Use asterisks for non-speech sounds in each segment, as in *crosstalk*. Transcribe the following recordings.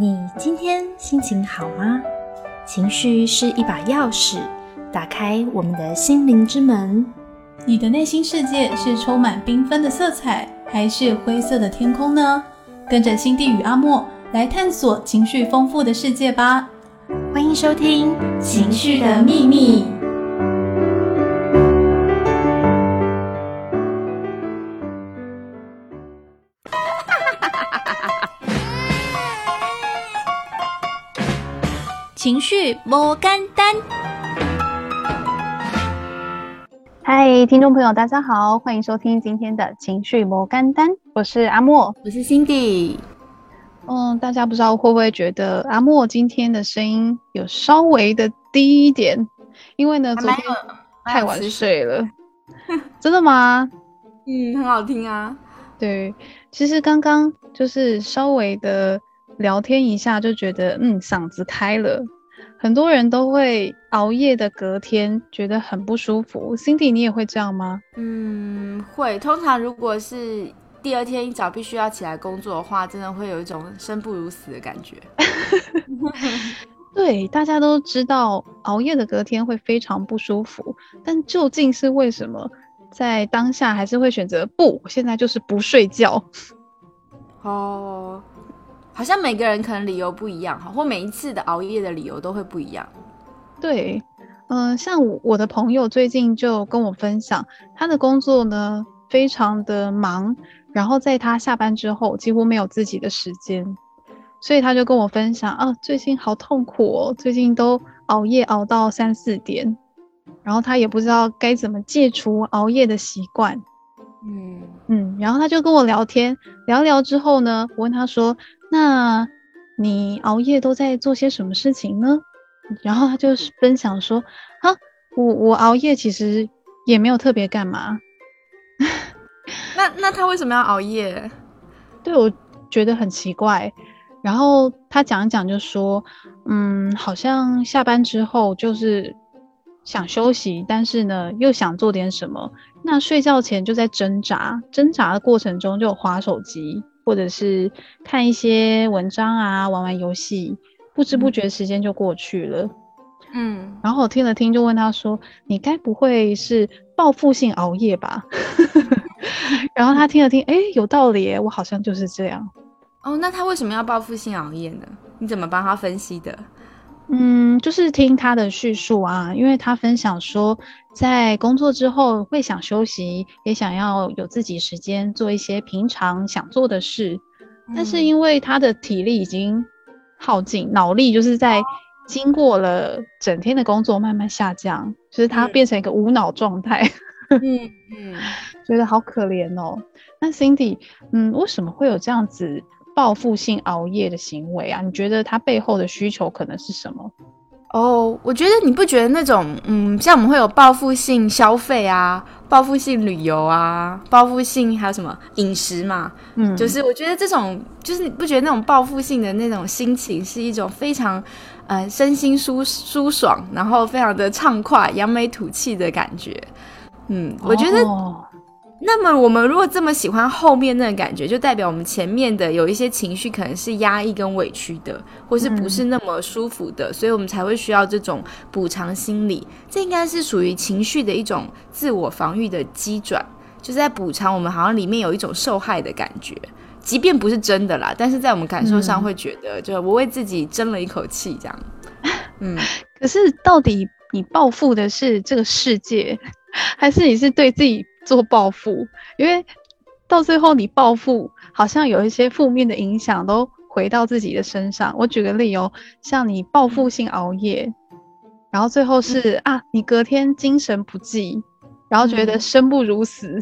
你今天心情好吗？情绪是一把钥匙，打开我们的心灵之门。你的内心世界是充满缤纷的色彩，还是灰色的天空呢？跟着心地与阿莫来探索情绪丰富的世界吧！欢迎收听《情绪的秘密》。情绪摩干丹，嗨，听众朋友，大家好，欢迎收听今天的情绪摩干丹，我是阿莫，我是 Cindy。嗯，大家不知道会不会觉得阿莫今天的声音有稍微的低一点？因为呢，昨天太晚睡了。真的吗？嗯，很好听啊。对，其实刚刚就是稍微的。聊天一下就觉得嗯嗓子开了，很多人都会熬夜的隔天觉得很不舒服。Cindy，你也会这样吗？嗯，会。通常如果是第二天一早必须要起来工作的话，真的会有一种生不如死的感觉。*laughs* *laughs* 对，大家都知道熬夜的隔天会非常不舒服，但究竟是为什么，在当下还是会选择不？现在就是不睡觉。哦。好像每个人可能理由不一样哈，或每一次的熬夜的理由都会不一样。对，嗯，像我的朋友最近就跟我分享，他的工作呢非常的忙，然后在他下班之后几乎没有自己的时间，所以他就跟我分享啊，最近好痛苦哦，最近都熬夜熬到三四点，然后他也不知道该怎么戒除熬夜的习惯。嗯嗯，然后他就跟我聊天，聊聊之后呢，我问他说。那你熬夜都在做些什么事情呢？然后他就分享说：“啊，我我熬夜其实也没有特别干嘛。”那那他为什么要熬夜？*laughs* 对我觉得很奇怪。然后他讲一讲就说：“嗯，好像下班之后就是想休息，但是呢又想做点什么。那睡觉前就在挣扎，挣扎的过程中就划手机。”或者是看一些文章啊，玩玩游戏，不知不觉时间就过去了。嗯，然后我听了听，就问他说：“你该不会是报复性熬夜吧？” *laughs* 然后他听了听，哎，有道理，我好像就是这样。哦，那他为什么要报复性熬夜呢？你怎么帮他分析的？嗯，就是听他的叙述啊，因为他分享说，在工作之后会想休息，也想要有自己时间做一些平常想做的事，但是因为他的体力已经耗尽，脑力就是在经过了整天的工作慢慢下降，就是他变成一个无脑状态。嗯 *laughs* 嗯，觉得好可怜哦。那 Cindy，嗯，为什么会有这样子？报复性熬夜的行为啊，你觉得他背后的需求可能是什么？哦，我觉得你不觉得那种，嗯，像我们会有报复性消费啊，报复性旅游啊，报复性还有什么饮食嘛？嗯，就是我觉得这种，就是你不觉得那种报复性的那种心情是一种非常，呃，身心舒舒爽，然后非常的畅快、扬眉吐气的感觉。嗯，我觉得。那么我们如果这么喜欢后面那个感觉，就代表我们前面的有一些情绪可能是压抑跟委屈的，或是不是那么舒服的，所以我们才会需要这种补偿心理。这应该是属于情绪的一种自我防御的机转，就是在补偿我们好像里面有一种受害的感觉，即便不是真的啦，但是在我们感受上会觉得，就我为自己争了一口气这样。嗯，*laughs* 可是到底你报复的是这个世界，*laughs* 还是你是对自己？做报复，因为到最后你报复，好像有一些负面的影响都回到自己的身上。我举个例哦，像你报复性熬夜，然后最后是啊，你隔天精神不济，然后觉得生不如死。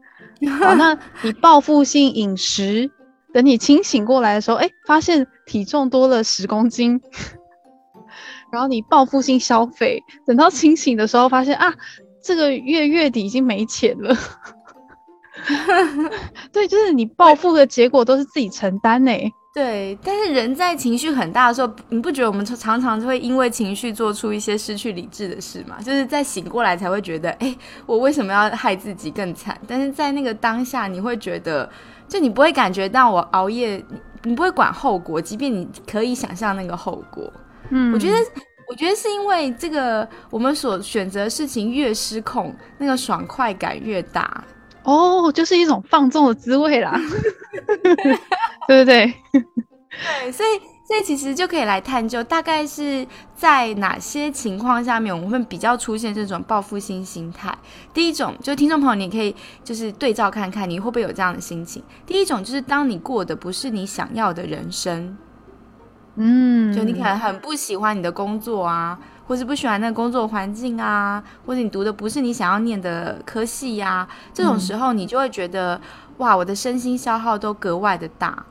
*laughs* 好，那你报复性饮食，等你清醒过来的时候，哎，发现体重多了十公斤。*laughs* 然后你报复性消费，等到清醒的时候，发现啊。这个月月底已经没钱了，*laughs* 对，就是你报复的结果都是自己承担呢。对，但是人在情绪很大的时候，你不觉得我们常常会因为情绪做出一些失去理智的事吗？就是在醒过来才会觉得，哎，我为什么要害自己更惨？但是在那个当下，你会觉得，就你不会感觉到我熬夜你不会管后果，即便你可以想象那个后果。嗯，我觉得，我觉得是因为这个，我们所选择的事情越失控，那个爽快感越大。哦，就是一种放纵的滋味啦，*laughs* 对不对？对，所以，所以其实就可以来探究，大概是在哪些情况下面，我们会比较出现这种报复性心态。第一种，就听众朋友，你可以就是对照看看，你会不会有这样的心情。第一种就是当你过的不是你想要的人生，嗯，就你可能很不喜欢你的工作啊，或是不喜欢那个工作环境啊，或者你读的不是你想要念的科系呀，这种时候你就会觉得，哇，我的身心消耗都格外的大。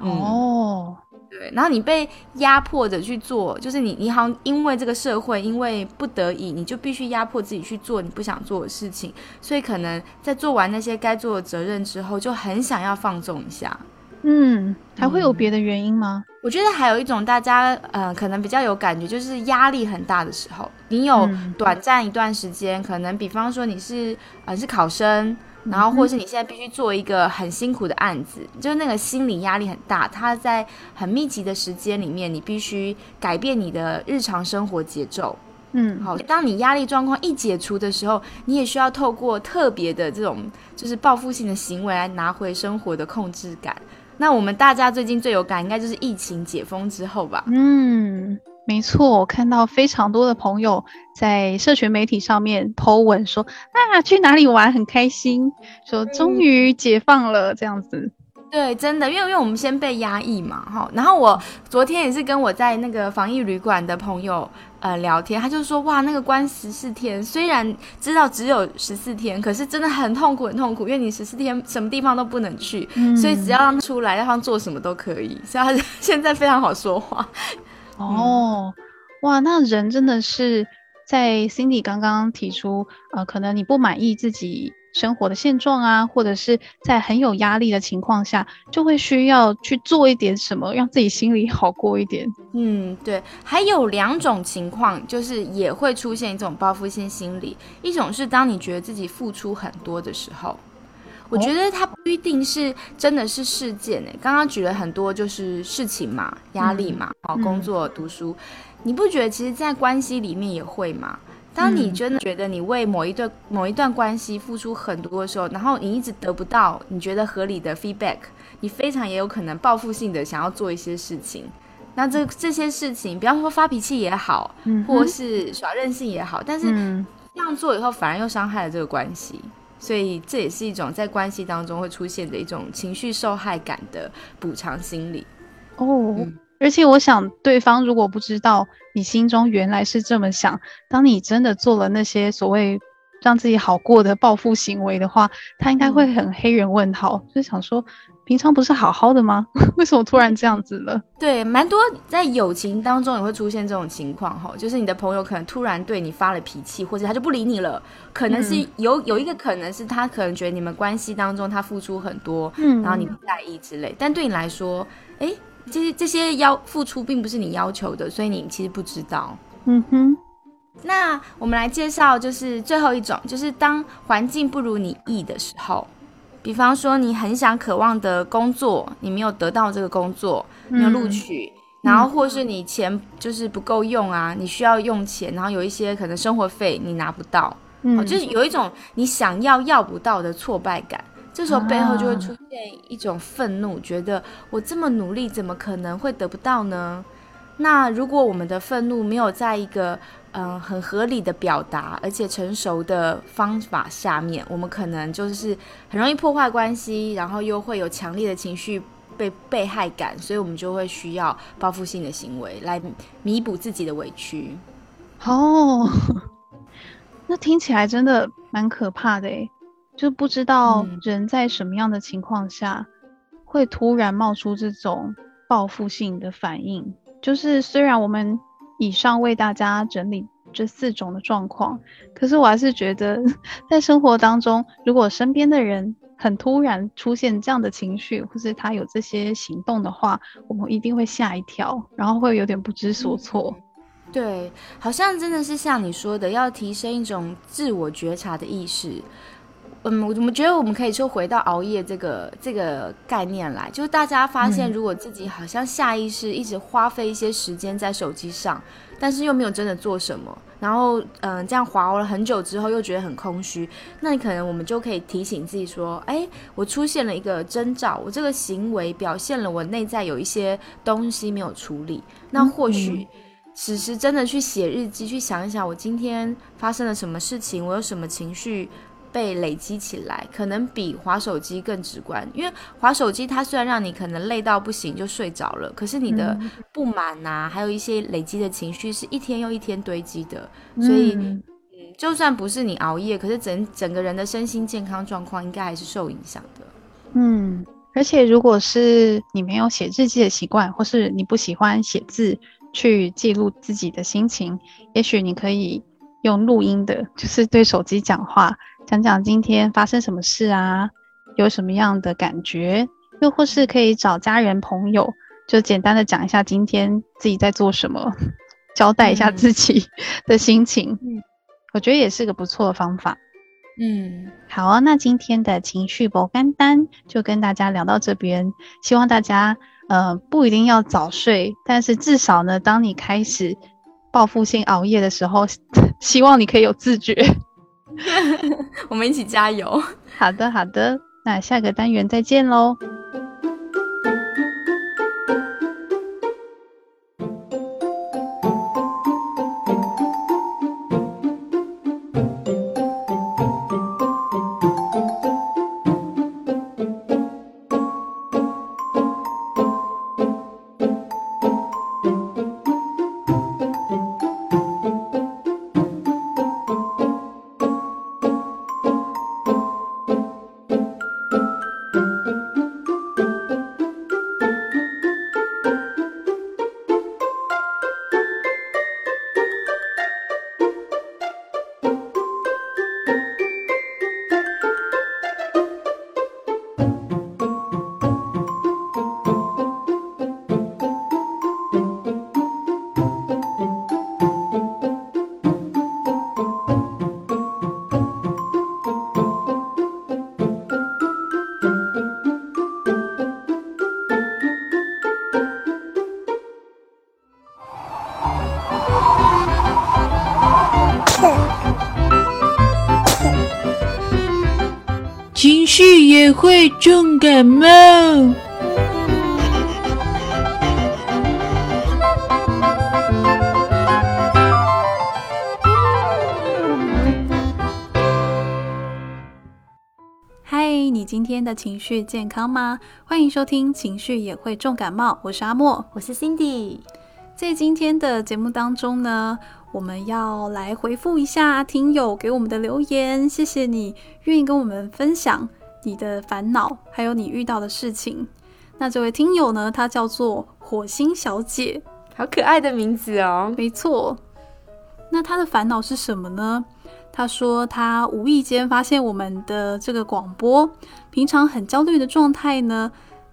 哦，对，然后你被压迫着去做，就是你，你好像因为这个社会，因为不得已，你就必须压迫自己去做你不想做的事情，所以可能在做完那些该做的责任之后，就很想要放纵一下。嗯，还会有别的原因吗？我觉得还有一种大家呃可能比较有感觉，就是压力很大的时候，你有短暂一段时间，可能比方说你是呃是考生。然后，或是你现在必须做一个很辛苦的案子，就是那个心理压力很大。他在很密集的时间里面，你必须改变你的日常生活节奏。嗯，好，当你压力状况一解除的时候，你也需要透过特别的这种就是报复性的行为来拿回生活的控制感。那我们大家最近最有感，应该就是疫情解封之后吧？嗯。没错，我看到非常多的朋友在社群媒体上面 po 文说啊，去哪里玩很开心，说终于解放了这样子。对，真的，因为因为我们先被压抑嘛，哈。然后我昨天也是跟我在那个防疫旅馆的朋友呃聊天，他就说哇，那个关十四天，虽然知道只有十四天，可是真的很痛苦，很痛苦，因为你十四天什么地方都不能去，所以只要让出来，让他做什么都可以，所以他 *laughs* 现在非常好说话。哦，哇，那人真的是在 Cindy 刚刚提出，呃，可能你不满意自己生活的现状啊，或者是在很有压力的情况下，就会需要去做一点什么，让自己心里好过一点。嗯，对。还有两种情况，就是也会出现一种报复性心理，一种是当你觉得自己付出很多的时候。我觉得它不一定是真的是事件诶，刚刚举了很多就是事情嘛，压力嘛，哦，工作、读书，你不觉得其实，在关系里面也会吗？当你真的觉得你为某一段某一段关系付出很多的时候，然后你一直得不到你觉得合理的 feedback，你非常也有可能报复性的想要做一些事情。那这这些事情，比方说发脾气也好，或是耍任性也好，但是这样做以后反而又伤害了这个关系。所以这也是一种在关系当中会出现的一种情绪受害感的补偿心理哦。而且我想，对方如果不知道你心中原来是这么想，当你真的做了那些所谓让自己好过的报复行为的话，他应该会很黑人问号，就想说。平常不是好好的吗？*laughs* 为什么突然这样子了？对，蛮多在友情当中也会出现这种情况哈，就是你的朋友可能突然对你发了脾气，或者他就不理你了。可能是有有一个可能是他可能觉得你们关系当中他付出很多，嗯，然后你不在意之类。但对你来说，哎，这些这些要付出并不是你要求的，所以你其实不知道。嗯哼。那我们来介绍，就是最后一种，就是当环境不如你意的时候。比方说，你很想渴望的工作，你没有得到这个工作，没有录取，然后或是你钱就是不够用啊，你需要用钱，然后有一些可能生活费你拿不到，嗯，就是有一种你想要要不到的挫败感，这时候背后就会出现一种愤怒，觉得我这么努力，怎么可能会得不到呢？那如果我们的愤怒没有在一个嗯，很合理的表达，而且成熟的方法下面，我们可能就是很容易破坏关系，然后又会有强烈的情绪被被害感，所以我们就会需要报复性的行为来弥补自己的委屈。哦，*laughs* 那听起来真的蛮可怕的诶，就不知道人在什么样的情况下会突然冒出这种报复性的反应。就是虽然我们。以上为大家整理这四种的状况，可是我还是觉得，在生活当中，如果身边的人很突然出现这样的情绪，或是他有这些行动的话，我们一定会吓一跳，然后会有点不知所措。对，好像真的是像你说的，要提升一种自我觉察的意识。嗯，我们觉得我们可以说回到熬夜这个这个概念来，就是大家发现，如果自己好像下意识一直花费一些时间在手机上，但是又没有真的做什么，然后嗯，这样划了很久之后又觉得很空虚，那你可能我们就可以提醒自己说，哎，我出现了一个征兆，我这个行为表现了我内在有一些东西没有处理，那或许。此时真的去写日记，去想一想我今天发生了什么事情，我有什么情绪被累积起来，可能比划手机更直观。因为划手机，它虽然让你可能累到不行就睡着了，可是你的不满呐，还有一些累积的情绪，是一天又一天堆积的。所以，嗯，就算不是你熬夜，可是整整个人的身心健康状况应该还是受影响的。嗯，而且如果是你没有写日记的习惯，或是你不喜欢写字。去记录自己的心情，也许你可以用录音的，就是对手机讲话，讲讲今天发生什么事啊，有什么样的感觉，又或是可以找家人朋友，就简单的讲一下今天自己在做什么，交代一下自己 *laughs* 的心情。嗯，我觉得也是个不错的方法。嗯，好啊，那今天的情绪不干单就跟大家聊到这边，希望大家。呃，不一定要早睡，但是至少呢，当你开始报复性熬夜的时候，*laughs* 希望你可以有自觉。*laughs* 我们一起加油。好的，好的，那下个单元再见喽。重感冒。嗨，你今天的情绪健康吗？欢迎收听《情绪也会重感冒》，我是阿莫，我是 Cindy。在今天的节目当中呢，我们要来回复一下听友给我们的留言，谢谢你愿意跟我们分享。你的烦恼，还有你遇到的事情。那这位听友呢？他叫做火星小姐，好可爱的名字哦。没错。那他的烦恼是什么呢？他说他无意间发现我们的这个广播，平常很焦虑的状态呢，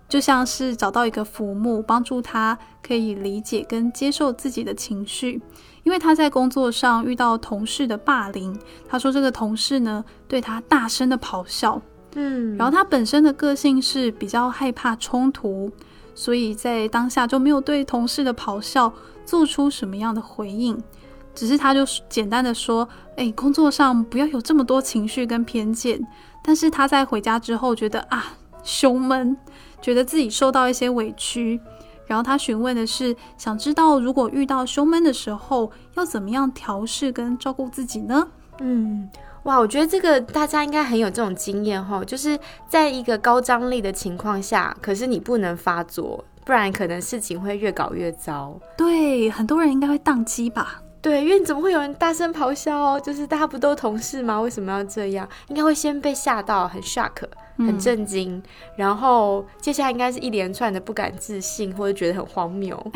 就像是找到一个浮木，帮助他可以理解跟接受自己的情绪。因为他在工作上遇到同事的霸凌，他说这个同事呢对他大声的咆哮。嗯，然后他本身的个性是比较害怕冲突，所以在当下就没有对同事的咆哮做出什么样的回应，只是他就简单的说：“哎，工作上不要有这么多情绪跟偏见。”但是他在回家之后觉得啊，胸闷，觉得自己受到一些委屈，然后他询问的是，想知道如果遇到胸闷的时候要怎么样调试跟照顾自己呢？嗯。哇，我觉得这个大家应该很有这种经验哈，就是在一个高张力的情况下，可是你不能发作，不然可能事情会越搞越糟。对，很多人应该会宕机吧？对，因为你怎么会有人大声咆哮？哦就是大家不都同事吗？为什么要这样？应该会先被吓到，很 shock，很震惊，然后接下来应该是一连串的不敢置信，或者觉得很荒谬。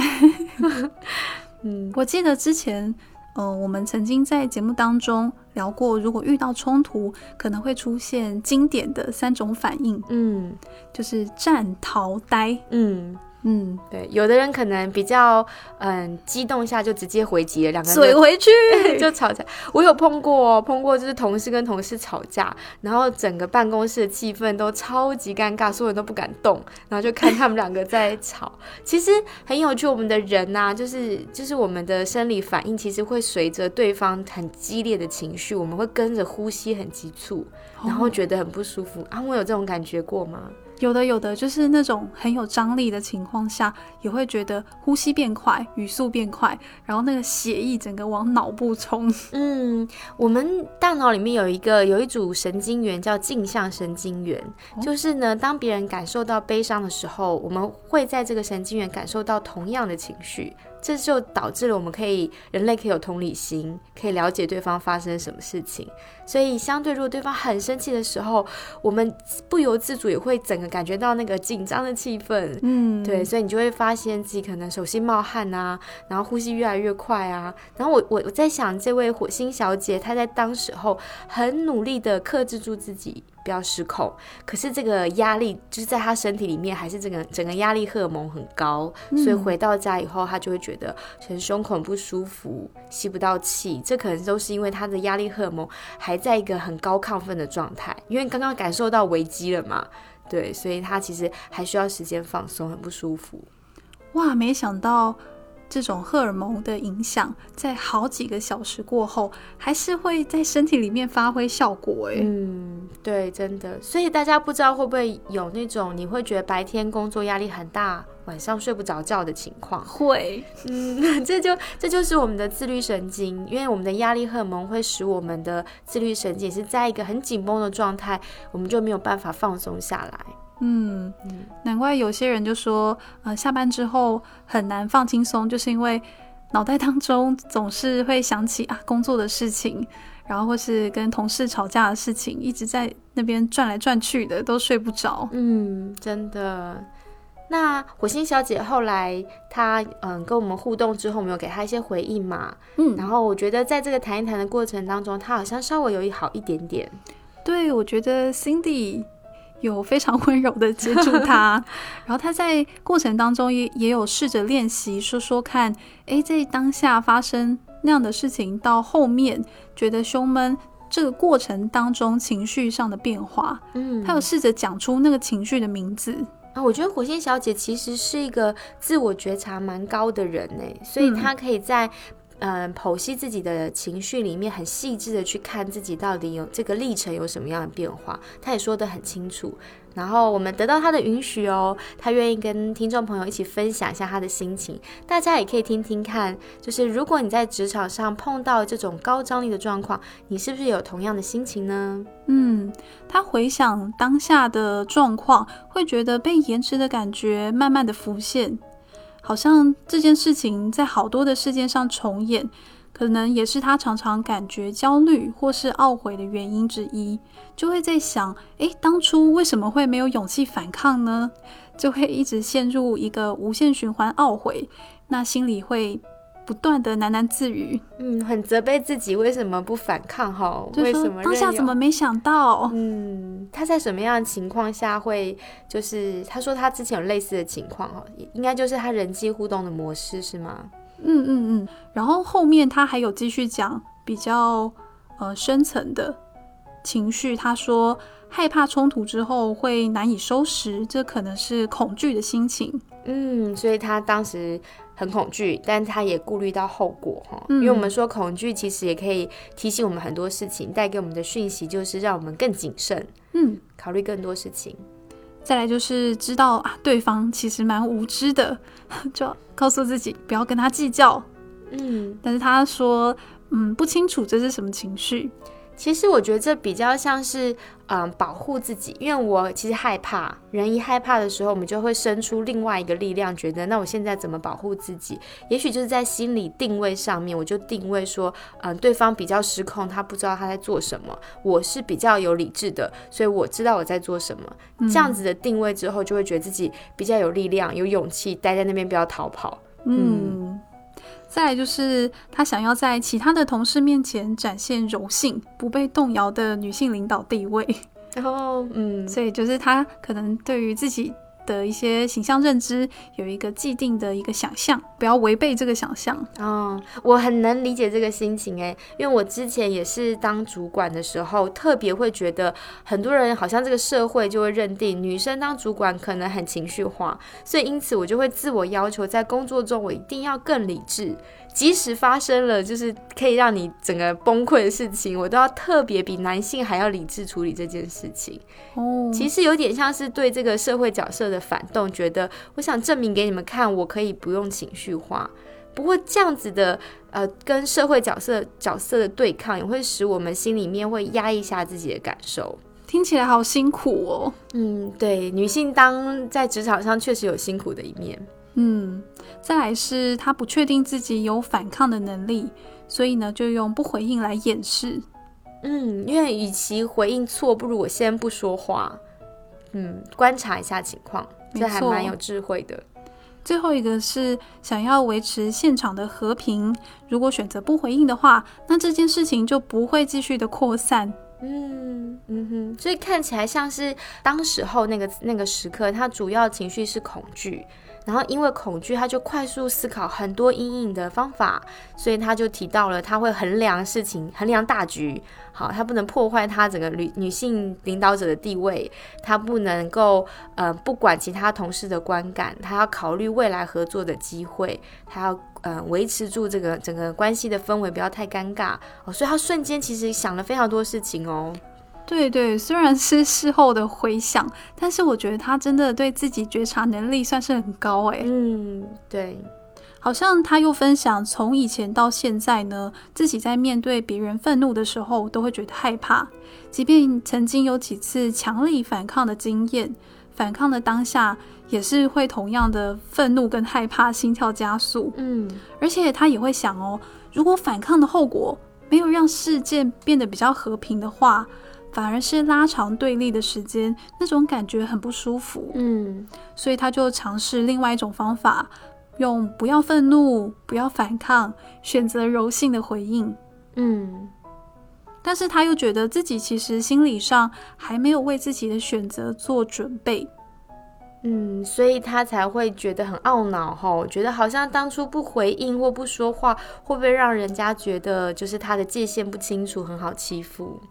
*laughs* 嗯，我记得之前。嗯，我们曾经在节目当中聊过，如果遇到冲突，可能会出现经典的三种反应。嗯，就是战、逃、呆。嗯，嗯，对，有的人可能比较嗯激动一下就直接回击了，两个人怼回去。*laughs* 就吵架。我有碰过、哦，碰过就是同事跟同事吵架，然后整个办公室的气氛都超级尴尬，所有人都不敢动，然后就看他们两个在吵。其实很有趣，我们的人呐、就是就是我们的生理反应，其实会随着对方很激烈的情绪，我们会跟着呼吸很急促，然后觉得很不舒服。啊，我有这种感觉过吗？有的有的，就是那种很有张力的情况下，也会觉得呼吸变快，语速变快，然后那个血液整个往脑部冲。*laughs* 嗯，我们大脑里面有一个有一组神经元叫镜像神经元，就是呢，当别人感受到悲伤的时候，我们会在这个神经元感受到同样的情绪，这就导致了我们可以人类可以有同理心，可以了解对方发生什么事情。所以，相对如果对方很生气的时候，我们不由自主也会整个感觉到那个紧张的气氛。嗯，对，所以你就会发现自己可能手心冒汗啊，然后呼吸越来越快啊。然后我我我在想，这位火星小姐她在当时候很努力的克制住自己，不要失控。可是这个压力就是在他身体里面，还是整个整个压力荷尔蒙很高，所以回到家以后，他就会觉得很胸口很不舒服，吸不到气。这可能都是因为他的压力荷尔蒙还在一个很高亢奋的状态，因为刚刚感受到危机了嘛。对，所以他其实还需要时间放松，很不舒服。哇，没想到这种荷尔蒙的影响，在好几个小时过后，还是会在身体里面发挥效果。哎，嗯，对，真的。所以大家不知道会不会有那种你会觉得白天工作压力很大，晚上睡不着觉的情况？会，嗯，*laughs* 这就这就是我们的自律神经，因为我们的压力荷尔蒙会使我们的自律神经是在一个很紧绷的状态，我们就没有办法放松下来。嗯，难怪有些人就说，呃，下班之后很难放轻松，就是因为脑袋当中总是会想起啊工作的事情，然后或是跟同事吵架的事情，一直在那边转来转去的，都睡不着。嗯，真的。那火星小姐后来她嗯跟我们互动之后，我们有给她一些回应嘛？嗯，然后我觉得在这个谈一谈的过程当中，她好像稍微有一好一点点。对，我觉得 Cindy 有非常温柔的接住他，*laughs* 然后他在过程当中也也有试着练习说说看，诶，在当下发生那样的事情，到后面觉得胸闷这个过程当中情绪上的变化，嗯，他有试着讲出那个情绪的名字。啊，我觉得火星小姐其实是一个自我觉察蛮高的人呢，所以她可以在。嗯，剖析自己的情绪里面，很细致的去看自己到底有这个历程有什么样的变化，他也说得很清楚。然后我们得到他的允许哦，他愿意跟听众朋友一起分享一下他的心情，大家也可以听听看。就是如果你在职场上碰到这种高张力的状况，你是不是有同样的心情呢？嗯，他回想当下的状况，会觉得被延迟的感觉慢慢的浮现。好像这件事情在好多的事件上重演，可能也是他常常感觉焦虑或是懊悔的原因之一。就会在想，诶，当初为什么会没有勇气反抗呢？就会一直陷入一个无限循环懊悔，那心里会不断的喃喃自语，嗯，很责备自己为什么不反抗哈？为什么当下怎么没想到？嗯，他在什么样的情况下会就是他说他之前有类似的情况哈，应该就是他人际互动的模式是吗？嗯嗯嗯，然后后面他还有继续讲比较呃深层的情绪，他说害怕冲突之后会难以收拾，这可能是恐惧的心情。嗯，所以他当时很恐惧，但他也顾虑到后果哈，嗯因为我们说恐惧其实也可以提醒我们很多事情，带给我们的讯息就是让我们更谨慎，嗯，考虑更多事情。再来就是知道啊，对方其实蛮无知的，*laughs* 就告诉自己不要跟他计较。嗯，但是他说，嗯，不清楚这是什么情绪。其实我觉得这比较像是，嗯，保护自己，因为我其实害怕，人一害怕的时候，我们就会生出另外一个力量，觉得那我现在怎么保护自己？也许就是在心理定位上面，我就定位说，嗯，对方比较失控，他不知道他在做什么，我是比较有理智的，所以我知道我在做什么。这样子的定位之后，就会觉得自己比较有力量、有勇气，待在那边不要逃跑。嗯，再来就是他想要在其他的同事面前展现柔性、不被动摇的女性领导地位，然后，嗯，所以就是他可能对于自己的一些形象认知有一个既定的一个想象，不要违背这个想象。哦，我很能理解这个心情诶，因为我之前也是当主管的时候，特别会觉得很多人好像这个社会就会认定女生当主管可能很情绪化，所以因此我就会自我要求，在工作中我一定要更理智。即使发生了就是可以让你整个崩溃的事情，我都要特别比男性还要理智处理这件事情。哦，其实有点像是对这个社会角色的反动，觉得我想证明给你们看，我可以不用情绪化。不过这样子的呃，跟社会角色角色的对抗，也会使我们心里面会压抑下自己的感受。听起来好辛苦哦。嗯，对，女性当在职场上确实有辛苦的一面。嗯，再来是他不确定自己有反抗的能力，所以呢，就用不回应来掩饰。嗯，因为与其回应错，不如我先不说话。嗯，观察一下情况，这还蛮有智慧的。最后一个是想要维持现场的和平，如果选择不回应的话，那这件事情就不会继续的扩散。嗯嗯哼，所以看起来像是当时候那个那个时刻，他主要情绪是恐惧。然后因为恐惧，他就快速思考很多阴影的方法，所以他就提到了他会衡量事情，衡量大局。好，他不能破坏他整个女女性领导者的地位，他不能够呃不管其他同事的观感，他要考虑未来合作的机会，他要呃维持住这个整个关系的氛围，不要太尴尬。哦，所以他瞬间其实想了非常多事情哦。对对，虽然是事后的回想，但是我觉得他真的对自己觉察能力算是很高哎。嗯，对，好像他又分享，从以前到现在呢，自己在面对别人愤怒的时候，都会觉得害怕，即便曾经有几次强力反抗的经验，反抗的当下也是会同样的愤怒跟害怕，心跳加速。嗯，而且他也会想哦，如果反抗的后果没有让事件变得比较和平的话。反而是拉长对立的时间，那种感觉很不舒服。嗯，所以他就尝试另外一种方法，用不要愤怒、不要反抗，选择柔性的回应。嗯，但是他又觉得自己其实心理上还没有为自己的选择做准备。嗯，所以他才会觉得很懊恼吼，觉得好像当初不回应或不说话，会不会让人家觉得就是他的界限不清楚，很好欺负？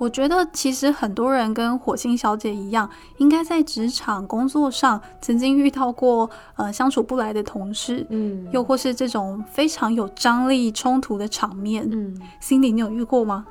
我觉得其实很多人跟火星小姐一样，应该在职场工作上曾经遇到过呃相处不来的同事，嗯，又或是这种非常有张力冲突的场面，嗯，Cindy，你有遇过吗？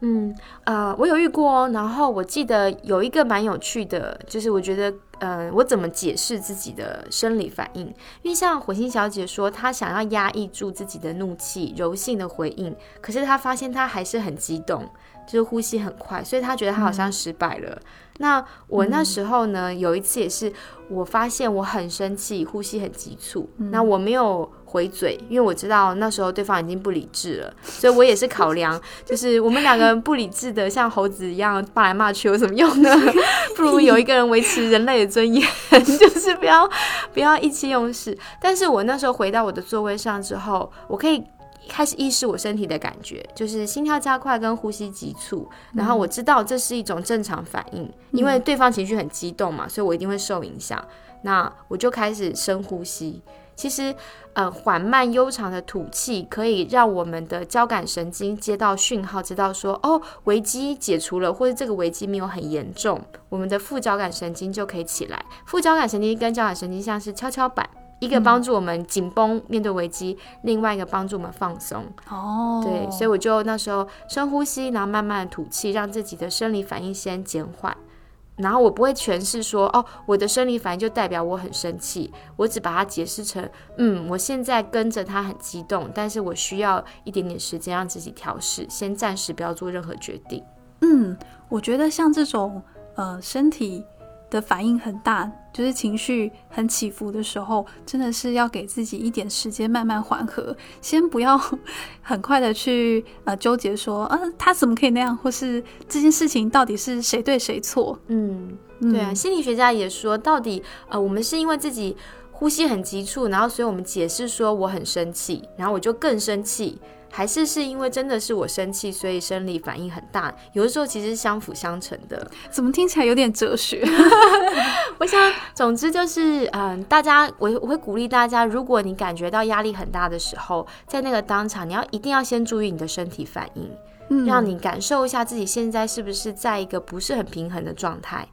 嗯，呃，我有遇过哦，然后我记得有一个蛮有趣的，就是我觉得，呃，我怎么解释自己的生理反应？因为像火星小姐说，她想要压抑住自己的怒气，柔性的回应，可是她发现她还是很激动。就是呼吸很快，所以他觉得他好像失败了。那我那时候呢，有一次也是，我发现我很生气，呼吸很急促。那我没有回嘴，因为我知道那时候对方已经不理智了，所以我也是考量，就是我们两个人不理智的像猴子一样骂来骂去有什么用呢？*laughs* 不如有一个人维持人类的尊严，*laughs* 就是不要不要意气用事。但是我那时候回到我的座位上之后，我可以。开始意识我身体的感觉，就是心跳加快跟呼吸急促，然后我知道这是一种正常反应，因为对方情绪很激动嘛，所以我一定会受影响。那我就开始深呼吸。其实，呃，缓慢悠长的吐气可以让我们的交感神经接到讯号，知道说哦，危机解除了，或者这个危机没有很严重，我们的副交感神经就可以起来。副交感神经跟交感神经像是跷跷板。一个帮助我们紧绷面对危机，另外一个帮助我们放松。哦，对，所以我就那时候深呼吸，然后慢慢的吐气，让自己的生理反应先减缓。然后我不会诠释说，哦，我的生理反应就代表我很生气，我只把它解释成，嗯，我现在跟着他很激动，但是我需要一点点时间让自己调试，先暂时不要做任何决定。嗯，我觉得像这种，呃，身体。的反应很大，就是情绪很起伏的时候，真的是要给自己一点时间慢慢缓和，先不要 *laughs* 很快的去呃纠结说，呃他怎么可以那样，或是这件事情到底是谁对谁错？嗯，对啊，心理学家也说，到底呃我们是因为自己呼吸很急促，然后所以我们解释说我很生气，然后我就更生气。还是是因为真的是我生气，所以生理反应很大？有的时候其实是相辅相成的。怎么听起来有点哲学？*laughs* 我想，总之就是，嗯，大家，我我会鼓励大家，如果你感觉到压力很大的时候，在那个当场，你要一定要先注意你的身体反应，嗯，让你感受一下自己现在是不是在一个不是很平衡的状态。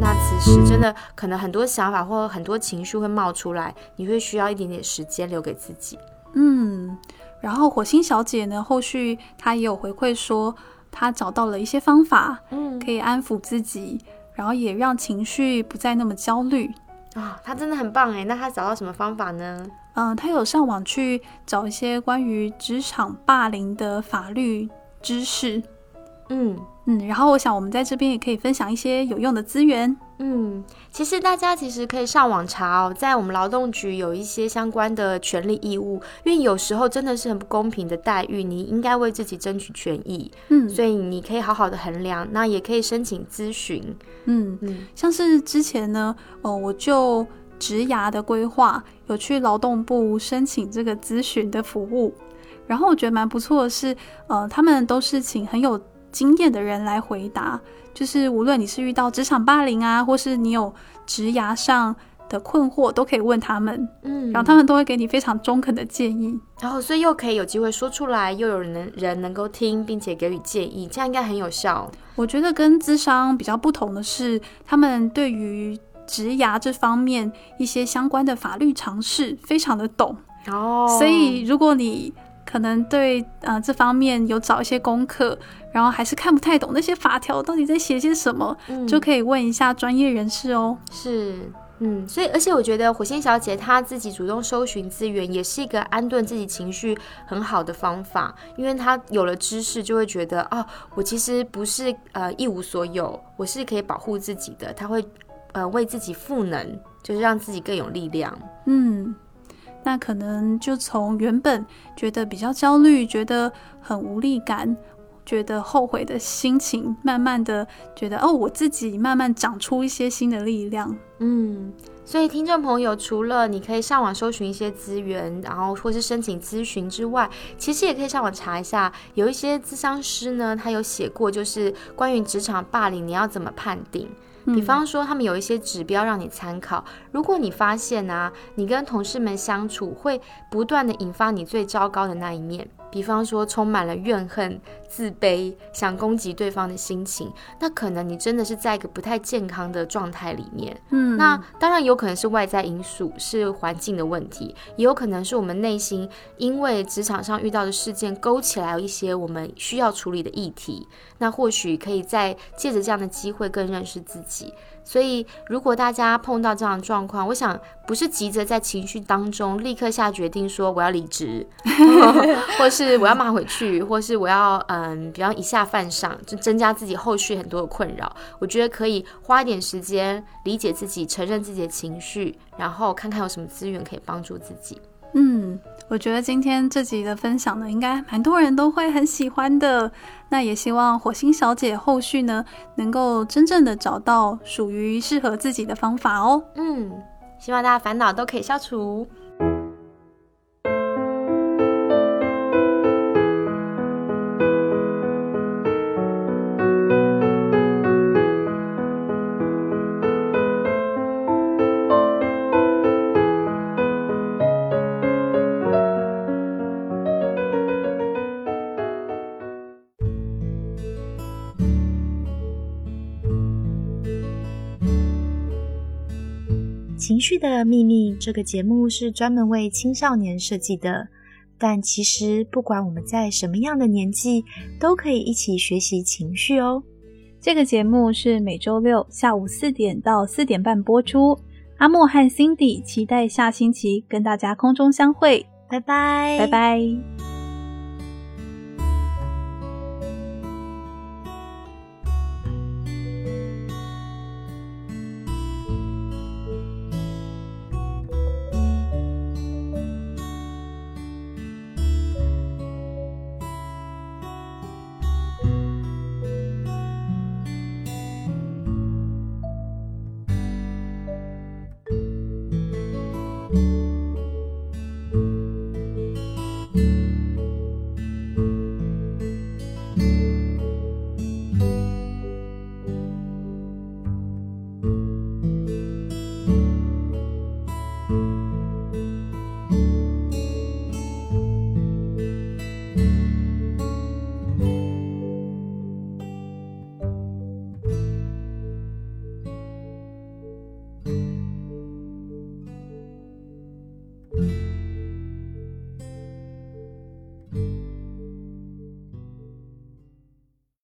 那此时真的可能很多想法或很多情绪会冒出来，你会需要一点点时间留给自己。嗯，然后火星小姐呢，后续她也有回馈说，她找到了一些方法，嗯，可以安抚自己。然后也让情绪不再那么焦虑啊，她真的很棒哎！那她找到什么方法呢？嗯，她有上网去找一些关于职场霸凌的法律知识。嗯嗯，然后我想我们在这边也可以分享一些有用的资源。嗯，其实大家其实可以上网查哦，在我们劳动局有一些相关的权利义务，因为有时候真的是很不公平的待遇，你应该为自己争取权益。嗯，所以你可以好好的衡量，那也可以申请咨询。嗯嗯，像是之前呢，哦，我就职涯的规划有去劳动部申请这个咨询的服务，然后我觉得蛮不错的是，呃，他们都是请很有经验的人来回答。就是无论你是遇到职场霸凌啊，或是你有职涯上的困惑，都可以问他们，嗯，然后他们都会给你非常中肯的建议，然后所以又可以有机会说出来，又有人人能够听，并且给予建议，这样应该很有效。我觉得跟智商比较不同的是，他们对于职涯这方面一些相关的法律常识非常的懂哦，所以如果你可能对呃这方面有找一些功课。然后还是看不太懂那些法条到底在写些什么，就可以问一下专业人士哦。是，嗯，所以而且我觉得火星小姐她自己主动搜寻资源，也是一个安顿自己情绪很好的方法，因为她有了知识，就会觉得哦，我其实不是呃一无所有，我是可以保护自己的。她会呃为自己赋能，就是让自己更有力量。嗯，那可能就从原本觉得比较焦虑，觉得很无力感。觉得后悔的心情，慢慢的觉得哦，我自己慢慢长出一些新的力量。嗯，所以听众朋友，除了你可以上网搜寻一些资源，然后或是申请咨询之外，其实也可以上网查一下，有一些咨商师呢，他有写过，就是关于职场霸凌，你要怎么判定？比方说，他们有一些指标让你参考。如果你发现啊，你跟同事们相处会不断的引发你最糟糕的那一面。比方说，充满了怨恨、自卑、想攻击对方的心情，那可能你真的是在一个不太健康的状态里面。嗯，那当然有可能是外在因素，是环境的问题，也有可能是我们内心因为职场上遇到的事件勾起来一些我们需要处理的议题。那或许可以再借着这样的机会更认识自己。所以，如果大家碰到这样的状况，我想不是急着在情绪当中立刻下决定说我要离职，*laughs* 或是我要骂回去，或是我要嗯，比方一下犯上，就增加自己后续很多的困扰。我觉得可以花一点时间理解自己，承认自己的情绪，然后看看有什么资源可以帮助自己。嗯。我觉得今天这集的分享呢，应该蛮多人都会很喜欢的。那也希望火星小姐后续呢，能够真正的找到属于适合自己的方法哦。嗯，希望大家烦恼都可以消除。情绪的秘密这个节目是专门为青少年设计的，但其实不管我们在什么样的年纪，都可以一起学习情绪哦。这个节目是每周六下午四点到四点半播出。阿莫和 Cindy 期待下星期跟大家空中相会，拜拜，拜拜。